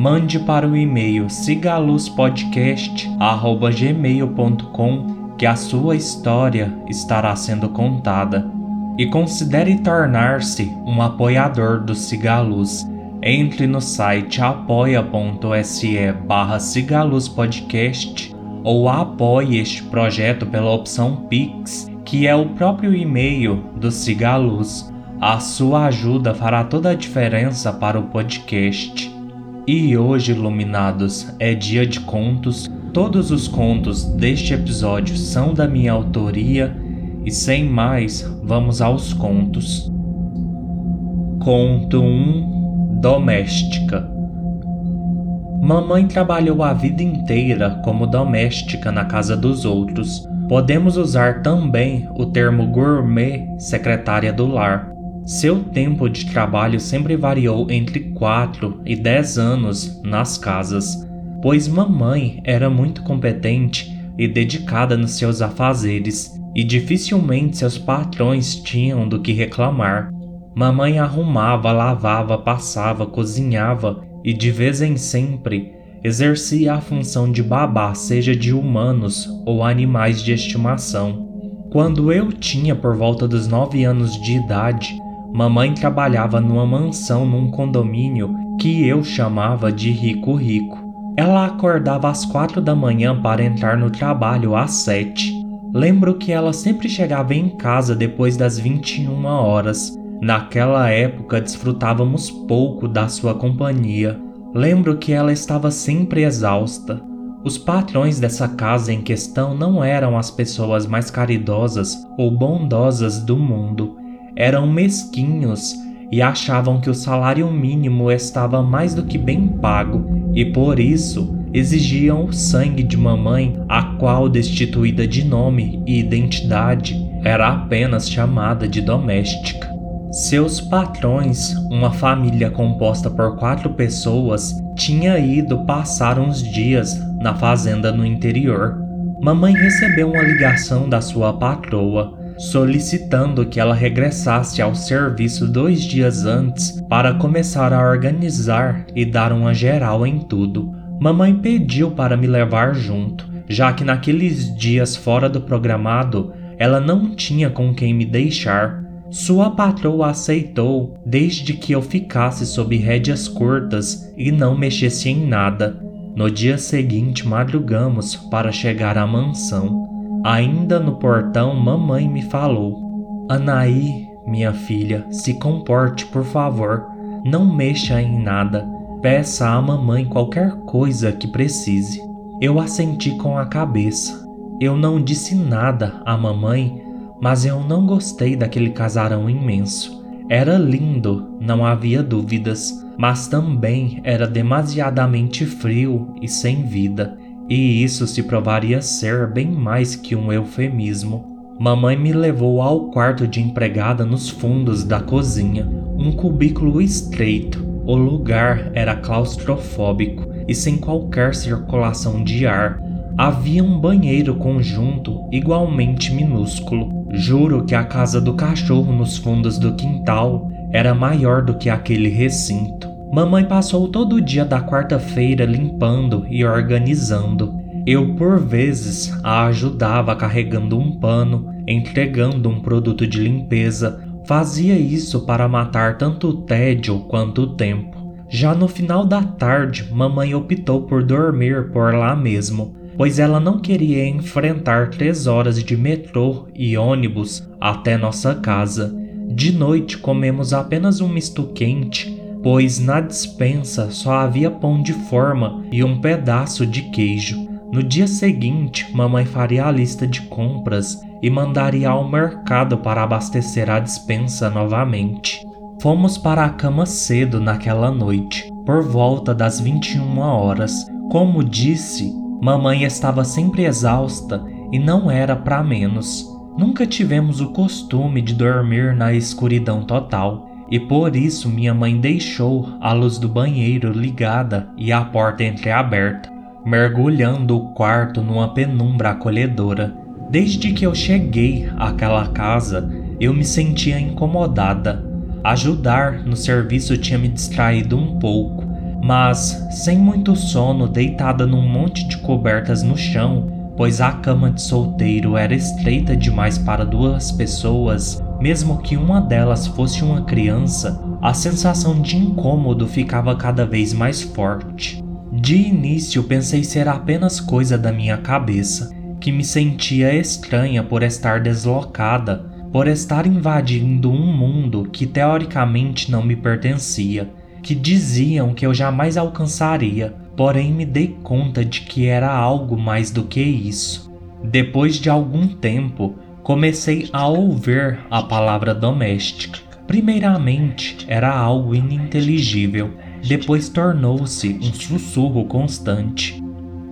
mande para o e-mail sigaluzpodcast@gmail.com que a sua história estará sendo contada. E considere tornar-se um apoiador do Cigaluz. Entre no site apoia.se barra ou apoie este projeto pela opção Pix, que é o próprio e-mail do Cigaluz. A sua ajuda fará toda a diferença para o podcast. E hoje, iluminados, é dia de contos. Todos os contos deste episódio são da minha autoria. E sem mais, vamos aos contos. Conto 1 Doméstica Mamãe trabalhou a vida inteira como doméstica na casa dos outros. Podemos usar também o termo gourmet secretária do lar. Seu tempo de trabalho sempre variou entre 4 e 10 anos nas casas, pois mamãe era muito competente e dedicada nos seus afazeres, e dificilmente seus patrões tinham do que reclamar. Mamãe arrumava, lavava, passava, cozinhava e de vez em sempre exercia a função de babá, seja de humanos ou animais de estimação. Quando eu tinha por volta dos nove anos de idade, mamãe trabalhava numa mansão num condomínio que eu chamava de Rico Rico. Ela acordava às quatro da manhã para entrar no trabalho às sete. Lembro que ela sempre chegava em casa depois das 21 horas Naquela época desfrutávamos pouco da sua companhia. Lembro que ela estava sempre exausta. Os patrões dessa casa em questão não eram as pessoas mais caridosas ou bondosas do mundo. Eram mesquinhos e achavam que o salário mínimo estava mais do que bem pago e por isso exigiam o sangue de mamãe, a qual, destituída de nome e identidade, era apenas chamada de doméstica. Seus patrões, uma família composta por quatro pessoas, tinha ido passar uns dias na fazenda no interior. Mamãe recebeu uma ligação da sua patroa solicitando que ela regressasse ao serviço dois dias antes para começar a organizar e dar uma geral em tudo. Mamãe pediu para me levar junto, já que naqueles dias fora do programado ela não tinha com quem me deixar sua patroa aceitou desde que eu ficasse sob rédeas curtas e não mexesse em nada. No dia seguinte, madrugamos para chegar à mansão. Ainda no portão, mamãe me falou: Anaí, minha filha, se comporte, por favor. Não mexa em nada. Peça à mamãe qualquer coisa que precise. Eu assenti com a cabeça. Eu não disse nada à mamãe mas eu não gostei daquele casarão imenso. Era lindo, não havia dúvidas, mas também era demasiadamente frio e sem vida, e isso se provaria ser bem mais que um eufemismo. Mamãe me levou ao quarto de empregada nos fundos da cozinha, um cubículo estreito. O lugar era claustrofóbico e sem qualquer circulação de ar. Havia um banheiro conjunto igualmente minúsculo, Juro que a casa do cachorro nos fundos do quintal era maior do que aquele recinto. Mamãe passou todo o dia da quarta-feira limpando e organizando. Eu, por vezes, a ajudava carregando um pano, entregando um produto de limpeza. Fazia isso para matar tanto o tédio quanto o tempo. Já no final da tarde, mamãe optou por dormir por lá mesmo pois ela não queria enfrentar três horas de metrô e ônibus até nossa casa. De noite comemos apenas um misto quente, pois na dispensa só havia pão de forma e um pedaço de queijo. No dia seguinte, mamãe faria a lista de compras e mandaria ao mercado para abastecer a dispensa novamente. Fomos para a cama cedo naquela noite, por volta das 21 horas. Como disse, Mamãe estava sempre exausta e não era para menos. Nunca tivemos o costume de dormir na escuridão total, e por isso minha mãe deixou a luz do banheiro ligada e a porta entreaberta, mergulhando o quarto numa penumbra acolhedora. Desde que eu cheguei àquela casa, eu me sentia incomodada. Ajudar no serviço tinha me distraído um pouco, mas sem muito sono, deitada num monte de cobertas no chão, pois a cama de solteiro era estreita demais para duas pessoas, mesmo que uma delas fosse uma criança, a sensação de incômodo ficava cada vez mais forte. De início pensei ser apenas coisa da minha cabeça, que me sentia estranha por estar deslocada, por estar invadindo um mundo que teoricamente não me pertencia, que diziam que eu jamais alcançaria, porém me dei conta de que era algo mais do que isso. Depois de algum tempo, comecei a ouvir a palavra doméstica. Primeiramente, era algo ininteligível, depois tornou-se um sussurro constante.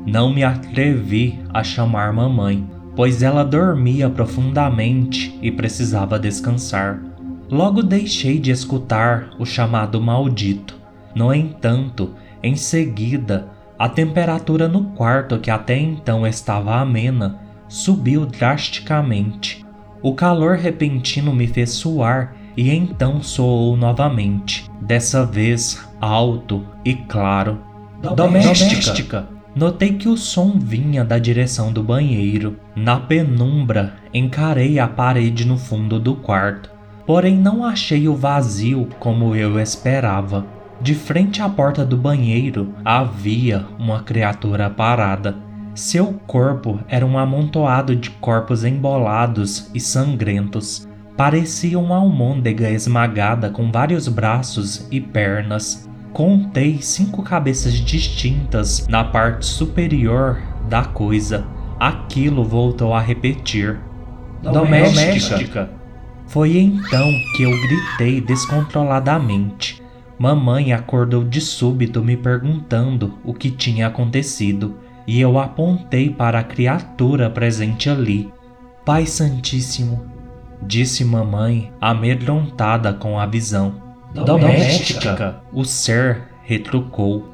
Não me atrevi a chamar mamãe, pois ela dormia profundamente e precisava descansar. Logo deixei de escutar o chamado maldito. No entanto, em seguida, a temperatura no quarto, que até então estava amena, subiu drasticamente. O calor repentino me fez suar e então soou novamente, dessa vez alto e claro. Doméstica. Doméstica. Notei que o som vinha da direção do banheiro. Na penumbra, encarei a parede no fundo do quarto, porém não achei o vazio como eu esperava. De frente à porta do banheiro havia uma criatura parada. Seu corpo era um amontoado de corpos embolados e sangrentos. Parecia uma almôndega esmagada com vários braços e pernas. Contei cinco cabeças distintas na parte superior da coisa. Aquilo voltou a repetir. Doméstica. Doméstica. Foi então que eu gritei descontroladamente. Mamãe acordou de súbito me perguntando o que tinha acontecido, e eu apontei para a criatura presente ali. Pai Santíssimo, disse mamãe, amedrontada com a visão. Doméstica, o ser retrucou.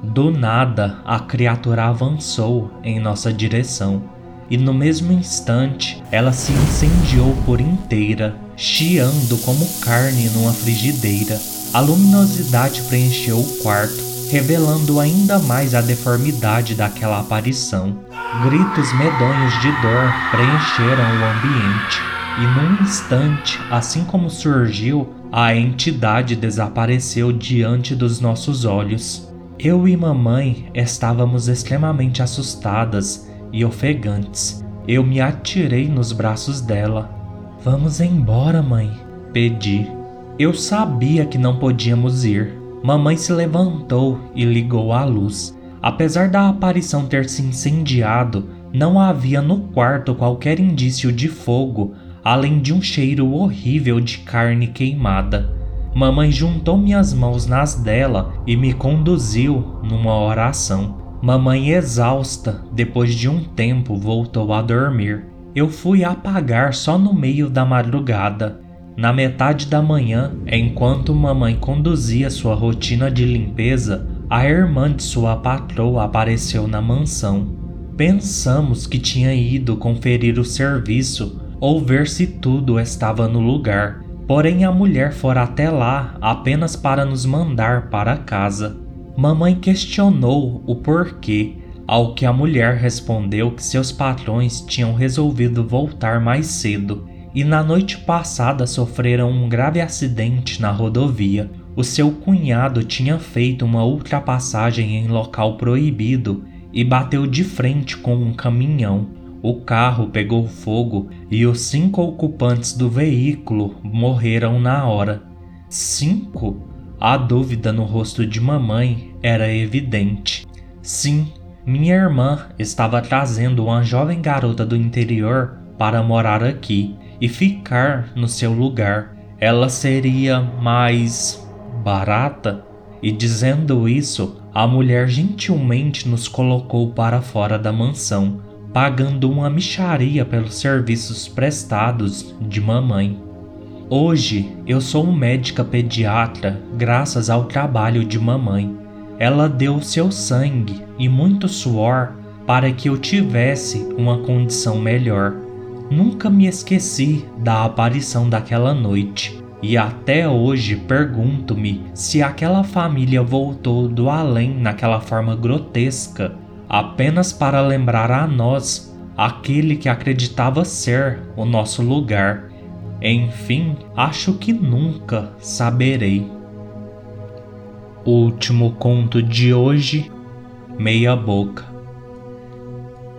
Do nada, a criatura avançou em nossa direção, e no mesmo instante ela se incendiou por inteira, chiando como carne numa frigideira. A luminosidade preencheu o quarto, revelando ainda mais a deformidade daquela aparição. Gritos medonhos de dor preencheram o ambiente, e num instante, assim como surgiu, a entidade desapareceu diante dos nossos olhos. Eu e mamãe estávamos extremamente assustadas e ofegantes. Eu me atirei nos braços dela. Vamos embora, mãe, pedi. Eu sabia que não podíamos ir. Mamãe se levantou e ligou a luz. Apesar da aparição ter se incendiado, não havia no quarto qualquer indício de fogo além de um cheiro horrível de carne queimada. Mamãe juntou minhas mãos nas dela e me conduziu numa oração. Mamãe, exausta, depois de um tempo voltou a dormir. Eu fui apagar só no meio da madrugada. Na metade da manhã, enquanto mamãe conduzia sua rotina de limpeza, a irmã de sua patroa apareceu na mansão. Pensamos que tinha ido conferir o serviço ou ver se tudo estava no lugar. Porém, a mulher fora até lá apenas para nos mandar para casa. Mamãe questionou o porquê, ao que a mulher respondeu que seus patrões tinham resolvido voltar mais cedo e na noite passada sofreram um grave acidente na rodovia. O seu cunhado tinha feito uma ultrapassagem em local proibido e bateu de frente com um caminhão. O carro pegou fogo e os cinco ocupantes do veículo morreram na hora. Cinco? A dúvida no rosto de mamãe era evidente. Sim, minha irmã estava trazendo uma jovem garota do interior para morar aqui e ficar no seu lugar. Ela seria mais barata? E dizendo isso, a mulher gentilmente nos colocou para fora da mansão, pagando uma micharia pelos serviços prestados de mamãe. Hoje eu sou médica pediatra graças ao trabalho de mamãe. Ela deu seu sangue e muito suor para que eu tivesse uma condição melhor. Nunca me esqueci da aparição daquela noite e até hoje pergunto-me se aquela família voltou do além naquela forma grotesca apenas para lembrar a nós aquele que acreditava ser o nosso lugar enfim, acho que nunca saberei. Último conto de hoje: Meia Boca.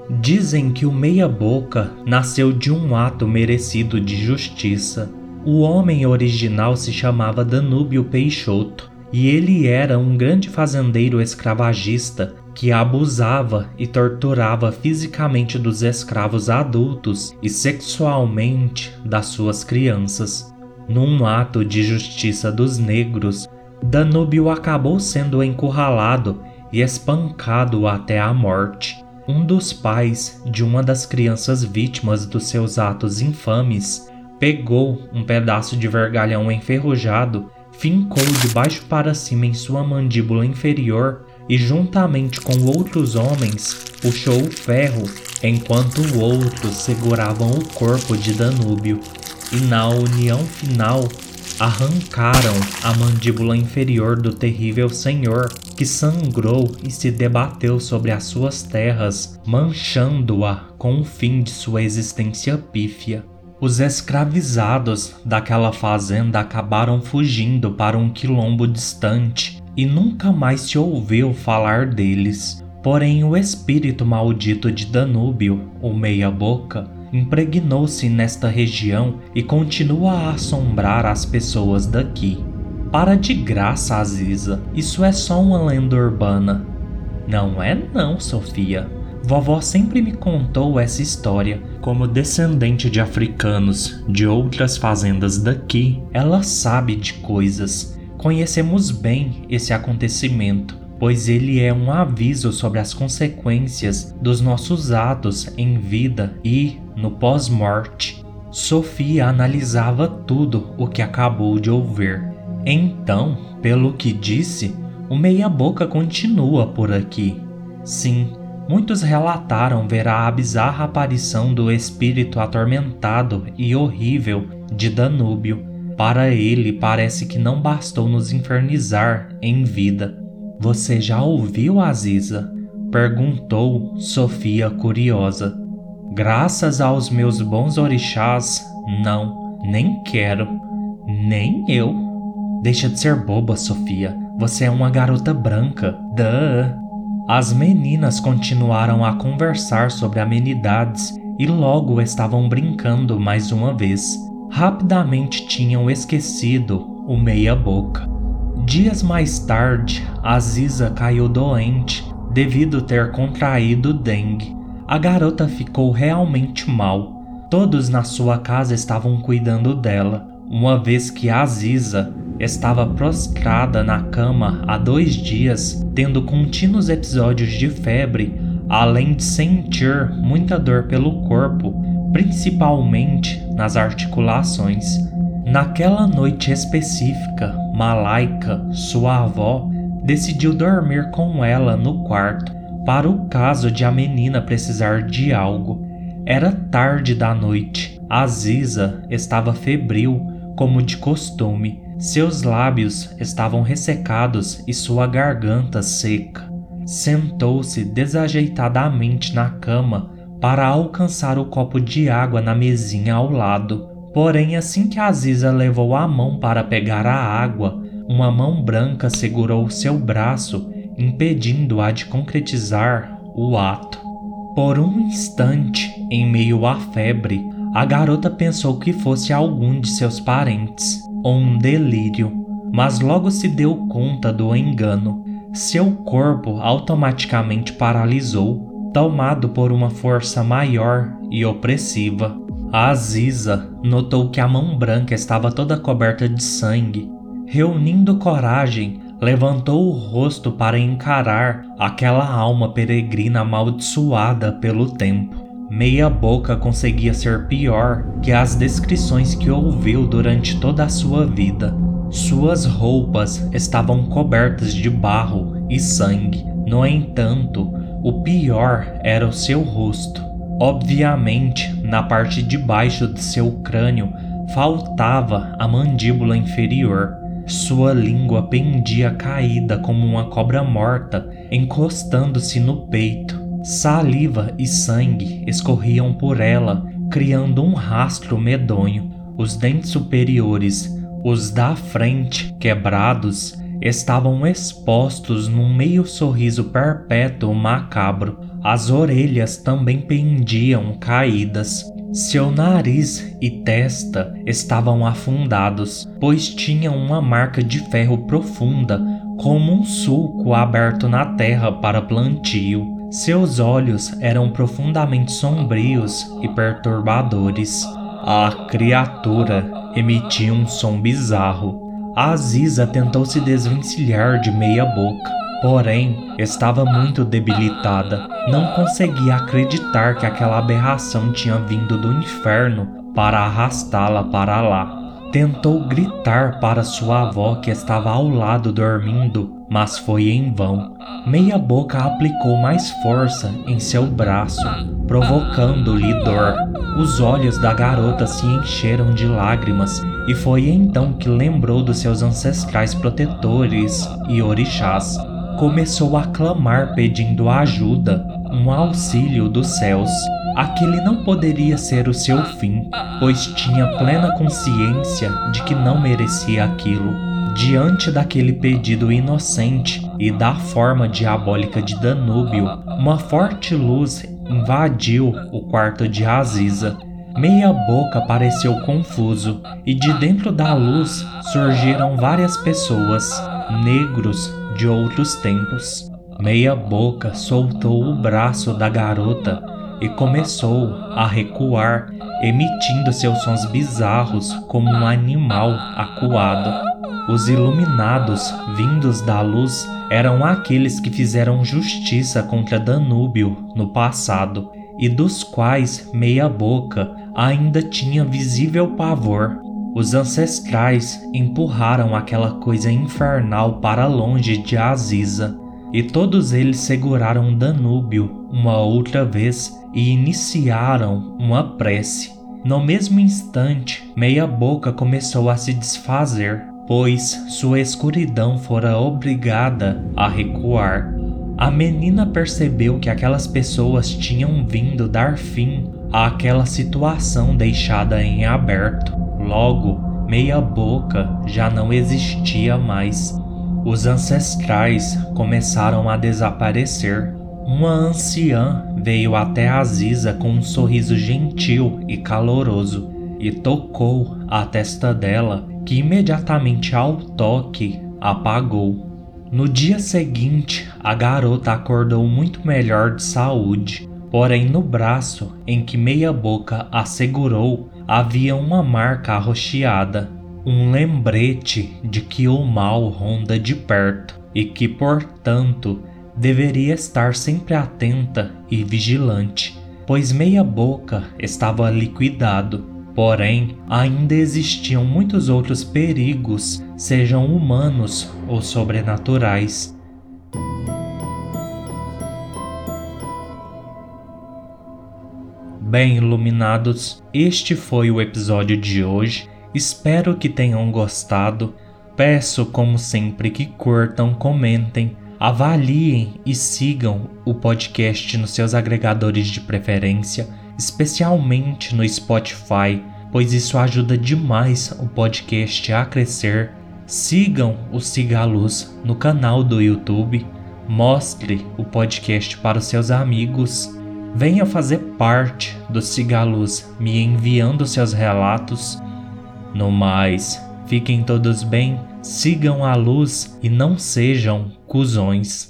Dizem que o Meia Boca nasceu de um ato merecido de justiça. O homem original se chamava Danúbio Peixoto e ele era um grande fazendeiro escravagista que abusava e torturava fisicamente dos escravos adultos e sexualmente das suas crianças. Num ato de justiça dos negros, Danúbio acabou sendo encurralado e espancado até a morte. Um dos pais de uma das crianças vítimas dos seus atos infames pegou um pedaço de vergalhão enferrujado, fincou de baixo para cima em sua mandíbula inferior e, juntamente com outros homens, puxou o ferro, enquanto outros seguravam o corpo de Danúbio, e na união final arrancaram a mandíbula inferior do terrível senhor, que sangrou e se debateu sobre as suas terras, manchando-a com o fim de sua existência pífia. Os escravizados daquela fazenda acabaram fugindo para um quilombo distante e nunca mais se ouviu falar deles. Porém, o espírito maldito de Danúbio, o Meia-Boca, impregnou-se nesta região e continua a assombrar as pessoas daqui. Para de graça, Aziza, isso é só uma lenda urbana. Não é não, Sofia. Vovó sempre me contou essa história. Como descendente de africanos de outras fazendas daqui, ela sabe de coisas Conhecemos bem esse acontecimento, pois ele é um aviso sobre as consequências dos nossos atos em vida e no pós-morte. Sofia analisava tudo o que acabou de ouvir. Então, pelo que disse, o meia-boca continua por aqui. Sim, muitos relataram ver a bizarra aparição do espírito atormentado e horrível de Danúbio para ele, parece que não bastou nos infernizar em vida. Você já ouviu, Aziza? Perguntou Sofia curiosa. Graças aos meus bons orixás, não, nem quero, nem eu. Deixa de ser boba, Sofia. Você é uma garota branca. Duh. As meninas continuaram a conversar sobre amenidades e logo estavam brincando mais uma vez rapidamente tinham esquecido o meia-boca. Dias mais tarde, Aziza caiu doente devido ter contraído dengue. A garota ficou realmente mal. Todos na sua casa estavam cuidando dela, uma vez que Aziza estava prostrada na cama há dois dias, tendo contínuos episódios de febre, além de sentir muita dor pelo corpo principalmente nas articulações. Naquela noite específica, Malaika, sua avó, decidiu dormir com ela no quarto para o caso de a menina precisar de algo. Era tarde da noite. Aziza estava febril, como de costume. Seus lábios estavam ressecados e sua garganta seca. Sentou-se desajeitadamente na cama para alcançar o copo de água na mesinha ao lado. Porém, assim que Aziza levou a mão para pegar a água, uma mão branca segurou seu braço, impedindo-a de concretizar o ato. Por um instante, em meio à febre, a garota pensou que fosse algum de seus parentes, ou um delírio, mas logo se deu conta do engano. Seu corpo automaticamente paralisou tomado por uma força maior e opressiva. A Aziza notou que a mão branca estava toda coberta de sangue. Reunindo coragem, levantou o rosto para encarar aquela alma peregrina amaldiçoada pelo tempo. Meia boca conseguia ser pior que as descrições que ouviu durante toda a sua vida. Suas roupas estavam cobertas de barro e sangue. No entanto, o pior era o seu rosto. Obviamente, na parte de baixo de seu crânio faltava a mandíbula inferior. Sua língua pendia caída como uma cobra morta, encostando-se no peito. Saliva e sangue escorriam por ela, criando um rastro medonho. Os dentes superiores, os da frente, quebrados, estavam expostos num meio sorriso perpétuo macabro. As orelhas também pendiam caídas. Seu nariz e testa estavam afundados, pois tinham uma marca de ferro profunda, como um sulco aberto na terra para plantio. Seus olhos eram profundamente sombrios e perturbadores. A criatura emitia um som bizarro. A Aziza tentou se desvencilhar de meia boca, porém estava muito debilitada. Não conseguia acreditar que aquela aberração tinha vindo do inferno para arrastá-la para lá. Tentou gritar para sua avó que estava ao lado dormindo, mas foi em vão. Meia Boca aplicou mais força em seu braço, provocando-lhe dor. Os olhos da garota se encheram de lágrimas e foi então que lembrou dos seus ancestrais protetores e orixás. Começou a clamar pedindo ajuda, um auxílio dos céus. Aquele não poderia ser o seu fim, pois tinha plena consciência de que não merecia aquilo. Diante daquele pedido inocente e da forma diabólica de Danúbio, uma forte luz invadiu o quarto de Aziza. Meia boca pareceu confuso e de dentro da luz surgiram várias pessoas, negros de outros tempos. Meia boca soltou o braço da garota e começou a recuar, emitindo seus sons bizarros como um animal acuado. Os iluminados vindos da luz eram aqueles que fizeram justiça contra Danúbio no passado e dos quais Meia Boca ainda tinha visível pavor. Os ancestrais empurraram aquela coisa infernal para longe de Aziza, e todos eles seguraram Danúbio uma outra vez e iniciaram uma prece. No mesmo instante, Meia Boca começou a se desfazer, pois sua escuridão fora obrigada a recuar. A menina percebeu que aquelas pessoas tinham vindo dar fim àquela situação deixada em aberto. Logo, Meia Boca já não existia mais. Os ancestrais começaram a desaparecer uma anciã veio até Aziza com um sorriso gentil e caloroso e tocou a testa dela, que imediatamente ao toque apagou. No dia seguinte, a garota acordou muito melhor de saúde, porém no braço em que Meia Boca a segurou havia uma marca arroxeada, um lembrete de que o mal ronda de perto e que, portanto, deveria estar sempre atenta e vigilante, pois Meia Boca estava liquidado. Porém, ainda existiam muitos outros perigos, sejam humanos ou sobrenaturais. Bem iluminados, este foi o episódio de hoje. Espero que tenham gostado. Peço, como sempre, que curtam, comentem Avaliem e sigam o podcast nos seus agregadores de preferência, especialmente no Spotify, pois isso ajuda demais o podcast a crescer. Sigam o Siga Luz no canal do YouTube, mostre o podcast para os seus amigos. Venha fazer parte do Siga a Luz me enviando seus relatos. No mais, fiquem todos bem sigam a luz e não sejam cuzões.